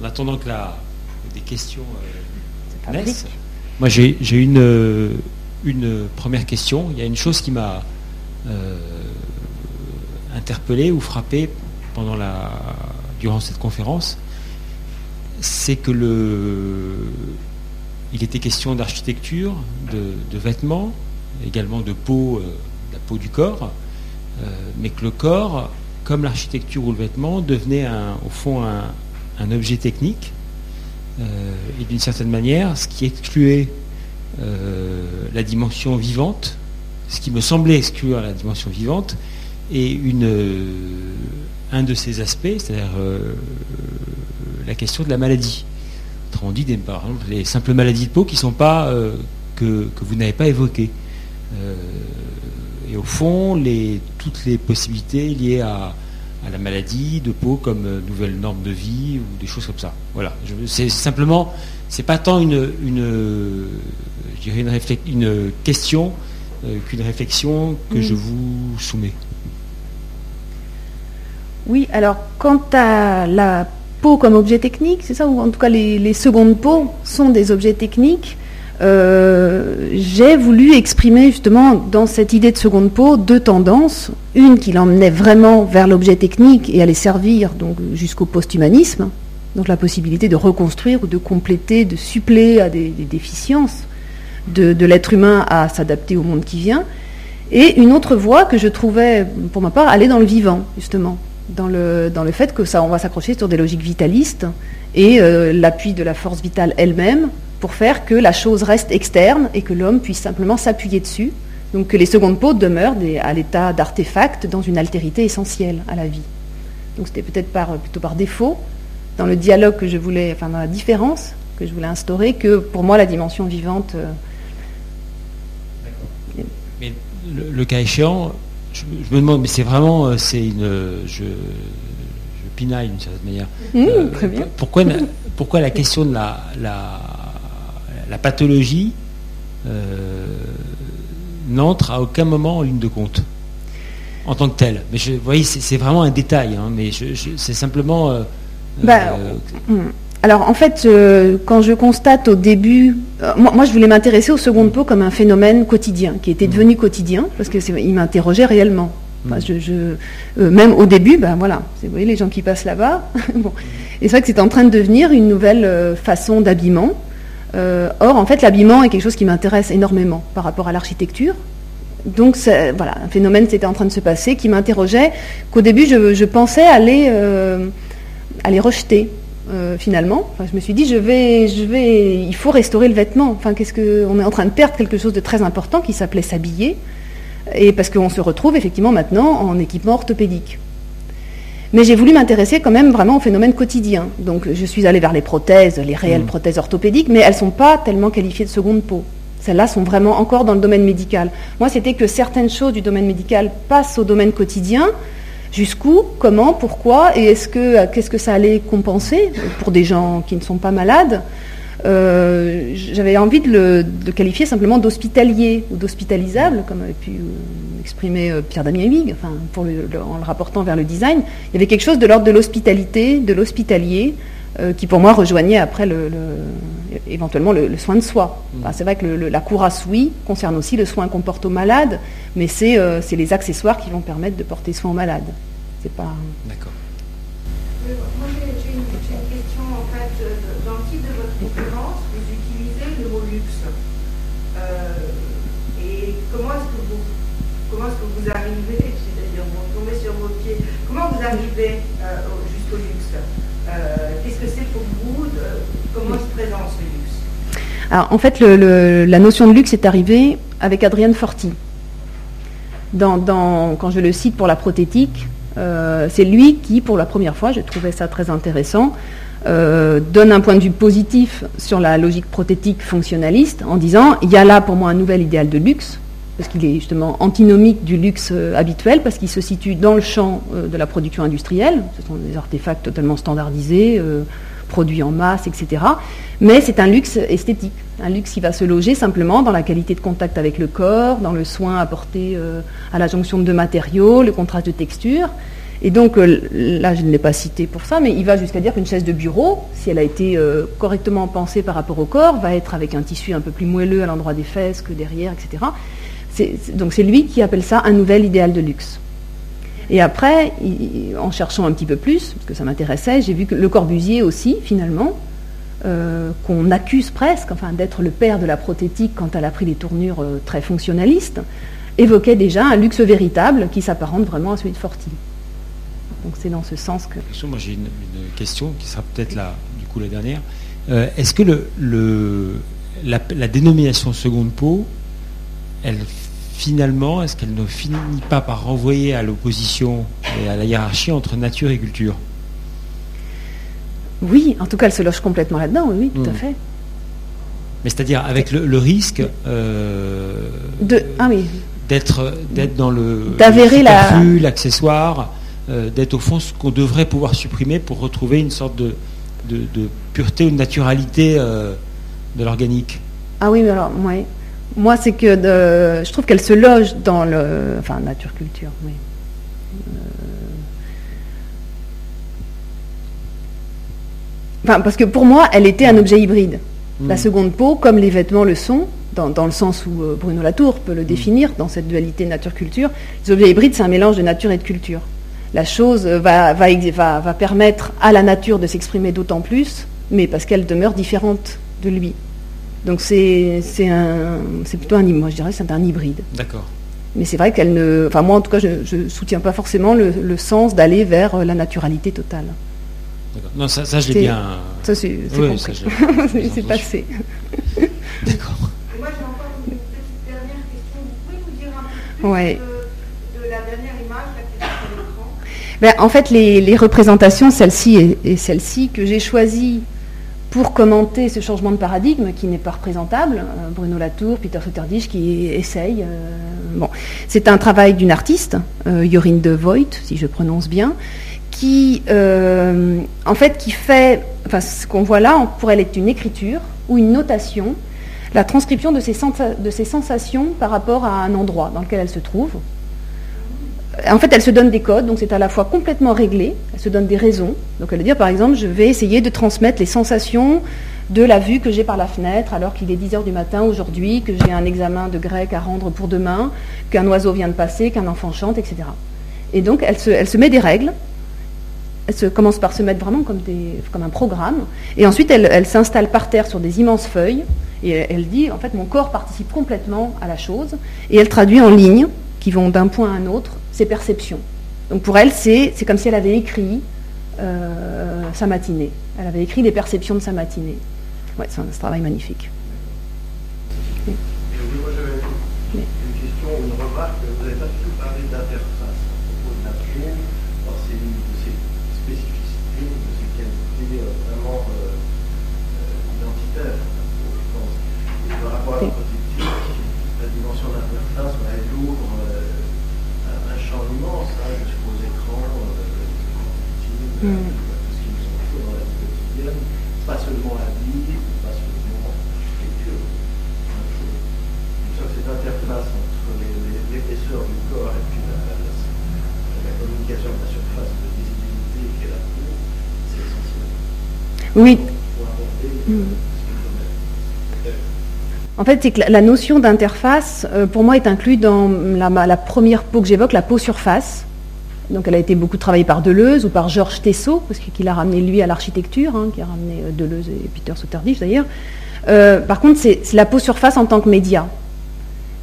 en attendant que la, des questions euh, naissent, moi j'ai une, euh, une première question. Il y a une chose qui m'a euh, interpellé ou frappé pendant la, durant cette conférence, c'est que le, il était question d'architecture, de, vêtements, également de peau, la peau du corps, mais que le corps comme l'architecture ou le vêtement, devenait au fond un, objet technique, euh, et d'une certaine manière, ce qui excluait euh, la dimension vivante, ce qui me semblait exclure la dimension vivante, et une, un de ces aspects, c'est-à-dire euh, la question de la maladie. Autrement dit, par exemple, les simples maladies de peau qui sont pas que, que, vous n'avez pas évoquées et au fond toutes les possibilités liées à, la maladie de peau comme euh, nouvelle norme de vie ou des choses comme ça. Voilà. C'est simplement, c'est pas tant une, une, une, question euh, qu'une réflexion que je vous soumets. Oui, alors quant à la peau comme objet technique, c'est ça, ou en tout cas les, les secondes peaux sont des objets techniques. Euh, j'ai voulu exprimer justement dans cette idée de seconde peau deux tendances. Une qui l'emmenait vraiment vers l'objet technique et allait servir donc jusqu'au post-humanisme, donc la possibilité de reconstruire ou de compléter, de suppléer à des, déficiences de, l'être humain à s'adapter au monde qui vient. Et une autre voie que je trouvais, pour ma part, aller dans le vivant, justement, dans le, fait que ça, on va s'accrocher sur des logiques vitalistes et euh, l'appui de la force vitale elle-même pour faire que la chose reste externe et que l'homme puisse simplement s'appuyer dessus. Donc que les secondes peaux demeurent à l'état d'artefact dans une altérité essentielle à la vie. Donc c'était peut-être par, plutôt par défaut, dans le dialogue que je voulais, enfin dans la différence que je voulais instaurer, que pour moi la dimension vivante. Euh, mais le, cas échéant, je, me demande, mais c'est vraiment, euh, c'est une, je, je pinaille d'une certaine manière. Mmh, euh, pourquoi, pourquoi la question de la, la la pathologie euh, n'entre à aucun moment en ligne de compte en tant que telle. Mais je, vous voyez, c'est vraiment un détail, hein, mais c'est simplement. Euh, bah, euh, hmm. alors en fait, quand je constate au début, moi, je voulais m'intéresser au second pot comme un phénomène quotidien, qui était devenu quotidien, parce qu'il m'interrogeait réellement. Hmm. je, même au début, ben voilà, vous voyez les gens qui passent là-bas. bon. Et c'est vrai que c'est en train de devenir une nouvelle façon d'habillement. Euh, or, en fait, l'habillement est quelque chose qui m'intéresse énormément par rapport à l'architecture. Donc, voilà, un phénomène s'était en train de se passer qui m'interrogeait, qu'au début, je, pensais aller, euh, aller rejeter. Euh, finalement, je me suis dit, je vais, je vais, il faut restaurer le vêtement. Enfin, qu'est-ce que, on est en train de perdre quelque chose de très important qui s'appelait s'habiller, et parce qu'on se retrouve effectivement maintenant en équipement orthopédique. Mais j'ai voulu m'intéresser quand même vraiment au phénomène quotidien. Donc je suis allée vers les prothèses, les réelles mmh. prothèses orthopédiques, mais elles ne sont pas tellement qualifiées de seconde peau. Celles-là sont vraiment encore dans le domaine médical. Moi, c'était que certaines choses du domaine médical passent au domaine quotidien. Jusqu'où, comment, pourquoi, et est-ce que qu'est-ce que ça allait compenser pour des gens qui ne sont pas malades? Euh, J'avais envie de le, qualifier simplement d'hospitalier ou d'hospitalisable, comme avait pu euh, exprimer euh, Pierre Damien Huyghe, enfin, pour en le rapportant vers le design. Il y avait quelque chose de l'ordre de l'hospitalité, de l'hospitalier, qui pour moi rejoignait après le, éventuellement le, soin de soi. Mmh. c'est vrai que la courasse, oui, concerne aussi le soin qu'on porte aux malades, mais c'est les accessoires qui vont permettre de porter soin aux malades. C'est pas. D'accord. Vous arrivez, c'est-à-dire vous tombez sur vos pieds, comment vous arrivez euh, jusqu'au luxe euh, Qu'est-ce que c'est pour vous Comment se présente ce luxe? Alors en fait, la notion de luxe est arrivée avec Adrienne Forti. Quand je le cite pour la prothétique, euh, c'est lui qui, pour la première fois, je trouvais ça très intéressant, donne un point de vue positif sur la logique prothétique fonctionnaliste en disant il y a là pour moi un nouvel idéal de luxe parce qu'il est justement antinomique du luxe euh, habituel, parce qu'il se situe dans le champ euh, de la production industrielle. Ce sont des artefacts totalement standardisés, euh, produits en masse, etc. Mais c'est un luxe esthétique, un luxe qui va se loger simplement dans la qualité de contact avec le corps, dans le soin apporté à la jonction de deux matériaux, le contraste de texture. Et donc, là, je ne l'ai pas cité pour ça, mais il va jusqu'à dire qu'une chaise de bureau, si elle a été correctement pensée par rapport au corps, va être avec un tissu un peu plus moelleux à l'endroit des fesses que derrière, etc. donc c'est lui qui appelle ça un nouvel idéal de luxe. Et après, en cherchant un petit peu plus, parce que ça m'intéressait, j'ai vu que Le Corbusier aussi, finalement, euh, qu'on accuse presque, enfin d'être le père de la prothétique quand elle a pris des tournures très fonctionnalistes, évoquait déjà un luxe véritable qui s'apparente vraiment à celui de Forti. Donc c'est dans ce sens que. Moi j'ai une, question qui sera peut-être la, du coup la dernière. Euh, est-ce que la, dénomination seconde peau, elle finalement, est-ce qu'elle ne finit pas par renvoyer à l'opposition et à la hiérarchie entre nature et culture? Oui, en tout cas, elle se loge complètement là-dedans, oui, tout à hmm. fait. Mais c'est-à-dire avec le, risque euh, de, ah oui. d'être d'être dans le d'avérer l'accessoire euh, d'être au fond ce qu'on devrait pouvoir supprimer pour retrouver une sorte de, de, pureté ou de naturalité euh, de l'organique. Ah oui, mais alors, ouais. Moi, c'est que je trouve qu'elle se loge dans le. Enfin, nature-culture, oui. Euh, enfin, parce que pour moi, elle était un objet hybride. La hmm. seconde peau, comme les vêtements le sont, dans, dans, le sens où Bruno Latour peut le hmm. définir, dans cette dualité nature-culture, les objets hybrides, c'est un mélange de nature et de culture la chose va, va, permettre à la nature de s'exprimer d'autant plus, mais parce qu'elle demeure différente de lui. Donc c'est plutôt un moi je dirais c'est un hybride. D'accord. Mais c'est vrai qu'elle ne, enfin moi en tout cas je ne soutiens pas forcément le, sens d'aller vers la naturalité totale. Non ça, ça je l'ai bien. Ça c'est c'est passé. D'accord. Moi j'ai encore une petite dernière question. Vous pouvez nous dire un peu plus ouais. de, la dernière ben, en fait, les, représentations, celle-ci et, celle-ci, que j'ai choisies pour commenter ce changement de paradigme qui n'est pas représentable, euh, Bruno Latour, Peter Sotterdich qui essaye. Euh, bon, c'est un travail d'une artiste, euh, de Voigt, si je prononce bien, qui, en fait, qui fait, enfin, ce qu'on voit là, pour elle, est une écriture ou une notation, la transcription de ses, de ses sensations par rapport à un endroit dans lequel elle se trouve, en fait, elle se donne des codes, donc c'est à la fois complètement réglé, elle se donne des raisons. Donc elle va dire, par exemple, je vais essayer de transmettre les sensations de la vue que j'ai par la fenêtre alors qu'il est 10h du matin aujourd'hui, que j'ai un examen de grec à rendre pour demain, qu'un oiseau vient de passer, qu'un enfant chante, etc. Et donc elle se, met des règles, elle commence par se mettre vraiment comme, un programme, et ensuite elle, s'installe par terre sur des immenses feuilles, et elle dit, en fait, mon corps participe complètement à la chose, et elle traduit en lignes qui vont d'un point à un autre ses perceptions. Donc pour elle, c'est comme si elle avait écrit euh, sa matinée. Elle avait écrit les perceptions de sa matinée. Ouais, c'est un, travail magnifique. Oui. moi j'avais une question ou une remarque. Vous n'avez pas du tout parlé d'interface à propos de la peau. Alors c'est une de ces spécificités, de ces qualités euh, vraiment euh, euh, identitaires, je pense. Et par rapport à la protection, la dimension d'interface va être lourde immense, hein, jusqu'aux écrans, euh, les écrans mm. tout ce qui nous entoure dans la vie quotidienne, pas seulement la vie, pas seulement l'architecture. Donc cette interface entre l'épaisseur du corps et puis la, la, la, communication de la surface de visibilité qui est la peau, c'est essentiel. Oui. En fait, c'est que la notion d'interface, euh, pour moi, est inclue dans la, première peau que j'évoque, la peau surface. Donc, elle a été beaucoup travaillée par Deleuze ou par Georges Tessot, parce qu'il a ramené lui à l'architecture, hein, qui a ramené euh, Deleuze et Peter Sotterdich d'ailleurs. Euh, par contre, c'est la peau surface en tant que média.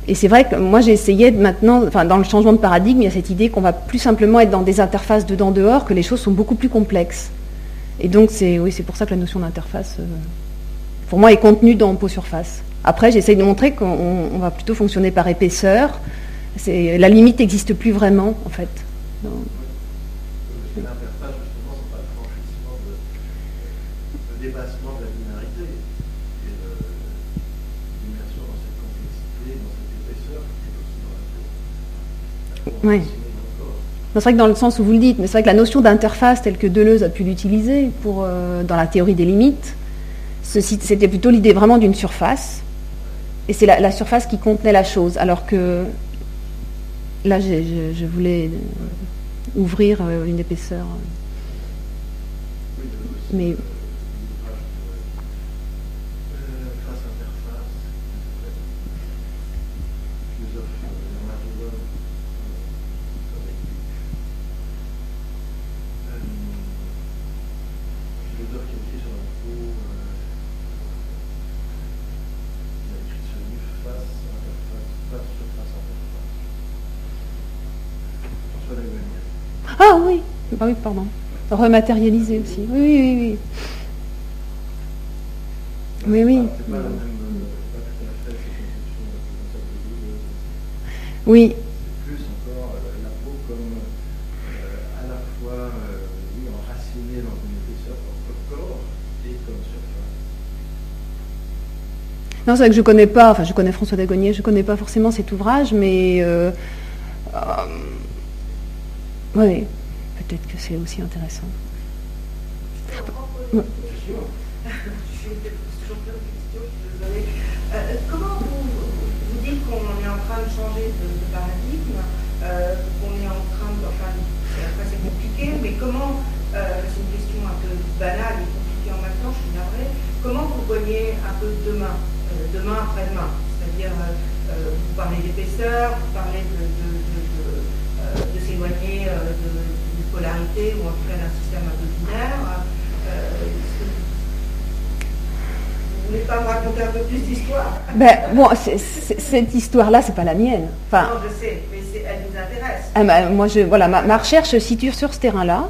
Et c'est vrai que moi, j'ai essayé maintenant, dans le changement de paradigme, il y a cette idée qu'on va plus simplement être dans des interfaces dedans-dehors, que les choses sont beaucoup plus complexes. Et donc, c'est oui, c'est pour ça que la notion d'interface, pour moi, est contenue dans peau surface. Après, j'essaye de montrer qu'on va plutôt fonctionner par épaisseur. La limite n'existe plus vraiment, en fait. L'interface, justement, c'est pas le franchissement de, dépassement de la binarité et l'immersion dans cette complexité, dans cette épaisseur qui est aussi dans la peau. Oui. C'est vrai que dans le sens où vous le dites, mais c'est vrai que la notion d'interface telle que Deleuze a pu l'utiliser pour, euh, dans la théorie des limites, c'était plutôt l'idée vraiment d'une surface et c'est la, surface qui contenait la chose. Alors que là, je, voulais ouvrir une épaisseur. Mais Ah oui, ah oui, pardon. Rematérialiser aussi. Oui, oui, oui. Oui, oui. Oui. Plus encore la peau comme à la fois enracinée dans une épaisseur comme corps et comme surface. Non, c'est vrai que je connais pas, enfin je connais François Dagonier, je connais pas forcément cet ouvrage, mais euh, euh, oui, peut-être que c'est aussi intéressant. Oui. Euh, comment vous, vous dites qu'on est en train de changer de, paradigme, euh, qu'on est en train de. Enfin, c'est compliqué, mais comment. Euh, c'est une question un peu banale et compliquée en même temps, je suis navrée. Comment vous voyez un peu demain, demain après-demain C'est-à-dire, vous parlez d'épaisseur, vous parlez de, de s'éloigner d'une polarité ou en tout cas d'un système un peu binaire. Vous voulez pas me raconter un peu plus d'histoire ben, bon, cette histoire-là, c'est pas la mienne. Enfin, non, je sais, mais elle nous intéresse. Ah, ben, moi, je, voilà, ma, recherche se situe sur ce terrain-là.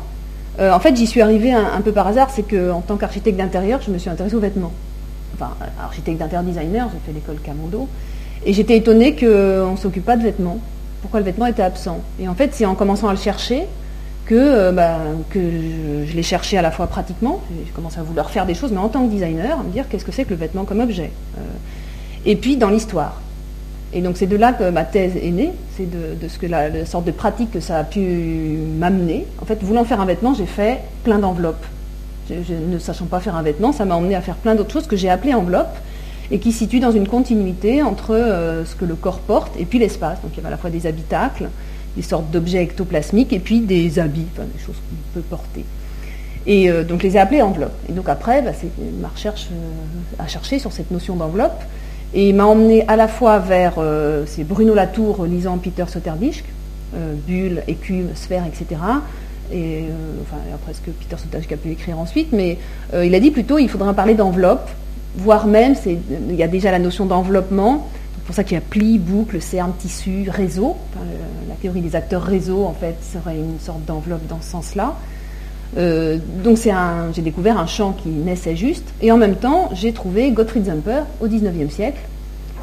Euh, en fait, j'y suis arrivée un, peu par hasard, c'est qu'en tant qu'architecte d'intérieur, je me suis intéressée aux vêtements. Enfin, architecte d'intérieur designer, j'ai fait l'école Camondo. Et j'étais étonnée qu'on ne s'occupe pas de vêtements. Pourquoi le vêtement était absent Et en fait, c'est en commençant à le chercher que, euh, bah, je, l'ai cherché à la fois pratiquement, j'ai commencé à vouloir faire des choses, mais en tant que designer, à me dire qu'est-ce que c'est que le vêtement comme objet. Euh, et puis dans l'histoire. Et donc c'est de là que ma thèse est née, c'est de, ce que la, sorte de pratique que ça a pu m'amener. En fait, voulant faire un vêtement, j'ai fait plein d'enveloppes. Ne sachant pas faire un vêtement, ça m'a emmené à faire plein d'autres choses que j'ai appelées enveloppes et qui situent dans une continuité entre euh, ce que le corps porte et puis l'espace. Donc il y avait à la fois des habitacles, des sortes d'objets ectoplasmiques et puis des habits, des choses qu'on peut porter. Et euh, donc je les ai appelés enveloppes. Et donc après, bah, c'est ma recherche euh, à chercher sur cette notion d'enveloppe. Et il m'a emmené à la fois vers, euh, c'est Bruno Latour lisant Peter Soterdisch, bulle, écume, sphère, etc. Et enfin, après ce que Peter Soterdisch a pu écrire ensuite, mais il a dit plutôt il faudra parler d'enveloppe, voire même, il y a déjà la notion d'enveloppement, c'est pour ça qu'il y a pli, boucle, cerne, tissu, réseau. la théorie des acteurs réseau, en fait, serait une sorte d'enveloppe dans ce sens-là. Euh, donc j'ai découvert un champ qui naissait juste, et en même temps, j'ai trouvé Gottfried Zemper au XIXe siècle,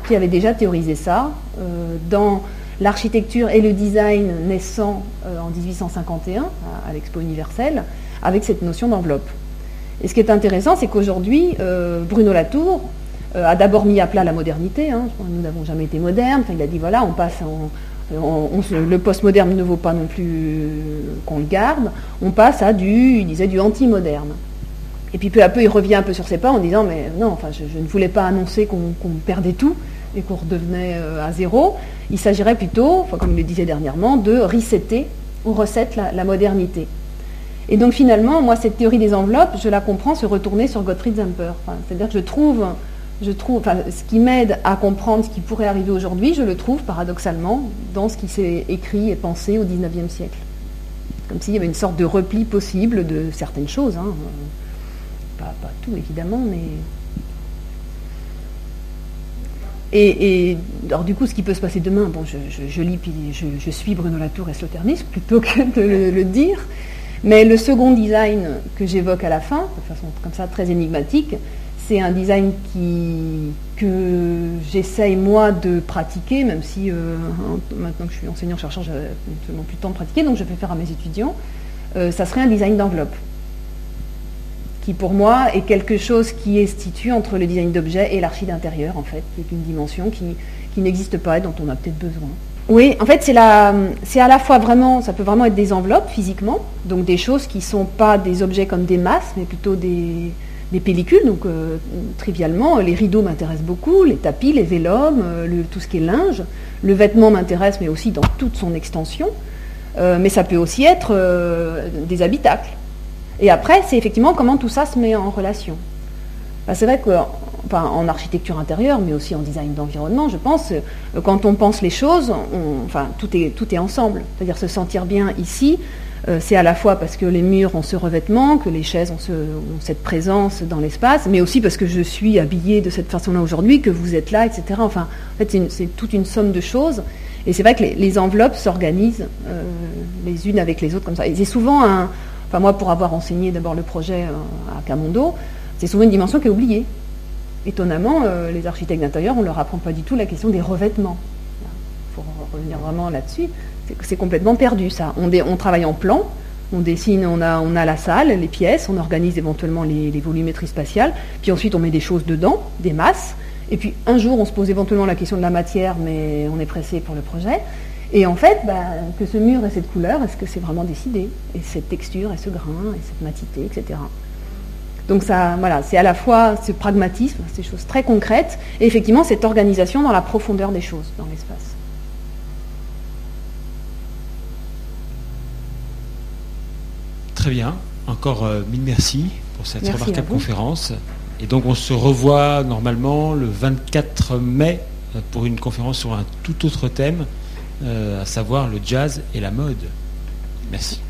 qui avait déjà théorisé ça euh, dans l'architecture et le design naissant euh, en 1851 à, l'Expo universelle, avec cette notion d'enveloppe. Et ce qui est intéressant, c'est qu'aujourd'hui, Bruno Latour euh, a d'abord mis à plat la modernité. Hein. Nous n'avons jamais été modernes. il a dit voilà, on passe le postmoderne ne vaut pas non plus qu'on le garde. On passe à du, il disait, du anti-moderne. Et puis peu à peu, il revient un peu sur ses pas en disant mais non, enfin, je, ne voulais pas annoncer qu'on perdait tout et qu'on redevenait euh, à zéro. Il s'agirait plutôt, comme il le disait dernièrement, de resetter ou recette la, modernité. Et donc finalement, moi, cette théorie des enveloppes, je la comprends se retourner sur Gottfried Zemper. C'est-à-dire que je trouve je trouve, ce qui m'aide à comprendre ce qui pourrait arriver aujourd'hui, je le trouve paradoxalement dans ce qui s'est écrit et pensé au XIXe siècle. Comme s'il y avait une sorte de repli possible de certaines choses. Hein. Pas, tout évidemment, mais. Et, alors du coup, ce qui peut se passer demain, bon, je, lis puis je, suis Bruno Latour et Sloternus plutôt que de le dire. Mais le second design que j'évoque à la fin, de façon comme ça très énigmatique, c'est un design que j'essaye moi de pratiquer, même si euh, maintenant que je suis enseignant-chercheur, j'ai absolument plus de temps de pratiquer, donc je fais faire à mes étudiants. Euh, ça serait un design d'enveloppe, qui pour moi est quelque chose qui est situé entre le design d'objet et l'archi d'intérieur, en fait, qui est une dimension qui n'existe pas et dont on a peut-être besoin. Oui, en fait, c'est à la fois vraiment, ça peut vraiment être des enveloppes physiquement, donc des choses qui ne sont pas des objets comme des masses, mais plutôt des, pellicules, donc euh, trivialement, les rideaux m'intéressent beaucoup, les tapis, les vélums, euh, tout ce qui est linge. Le vêtement m'intéresse, mais aussi dans toute son extension. mais ça peut aussi être des habitacles. Et après, c'est effectivement comment tout ça se met en relation. c'est vrai que en architecture intérieure, mais aussi en design d'environnement, je pense, euh, quand on pense les choses, enfin, tout est, tout est ensemble. C'est-à-dire se sentir bien ici, euh, c'est à la fois parce que les murs ont ce revêtement, que les chaises ont, cette présence dans l'espace, mais aussi parce que je suis habillée de cette façon-là aujourd'hui, que vous êtes là, etc. Enfin, en fait, c'est toute une somme de choses. Et c'est vrai que les, enveloppes s'organisent euh, les unes avec les autres comme ça. Et c'est souvent un. Enfin, moi, pour avoir enseigné d'abord le projet à Camondo, c'est souvent une dimension qui est oubliée étonnamment, euh, les architectes d'intérieur, on ne leur apprend pas du tout la question des revêtements. Pour revenir vraiment là-dessus, c'est complètement perdu ça. On, travaille en plan, on dessine, on a, la salle, les pièces, on organise éventuellement les, volumétries spatiales, puis ensuite on met des choses dedans, des masses, et puis un jour on se pose éventuellement la question de la matière, mais on est pressé pour le projet. Et en fait, bah, que ce mur ait cette couleur, est-ce que c'est vraiment décidé? Et cette texture, et ce grain, et cette matité, etc. Donc ça, voilà, c'est à la fois ce pragmatisme, ces choses très concrètes, et effectivement cette organisation dans la profondeur des choses, dans l'espace. Très bien. Encore euh, mille merci pour cette remarquable conférence. Et donc on se revoit normalement le 24 mai euh, pour une conférence sur un tout autre thème, euh, à savoir le jazz et la mode. Merci.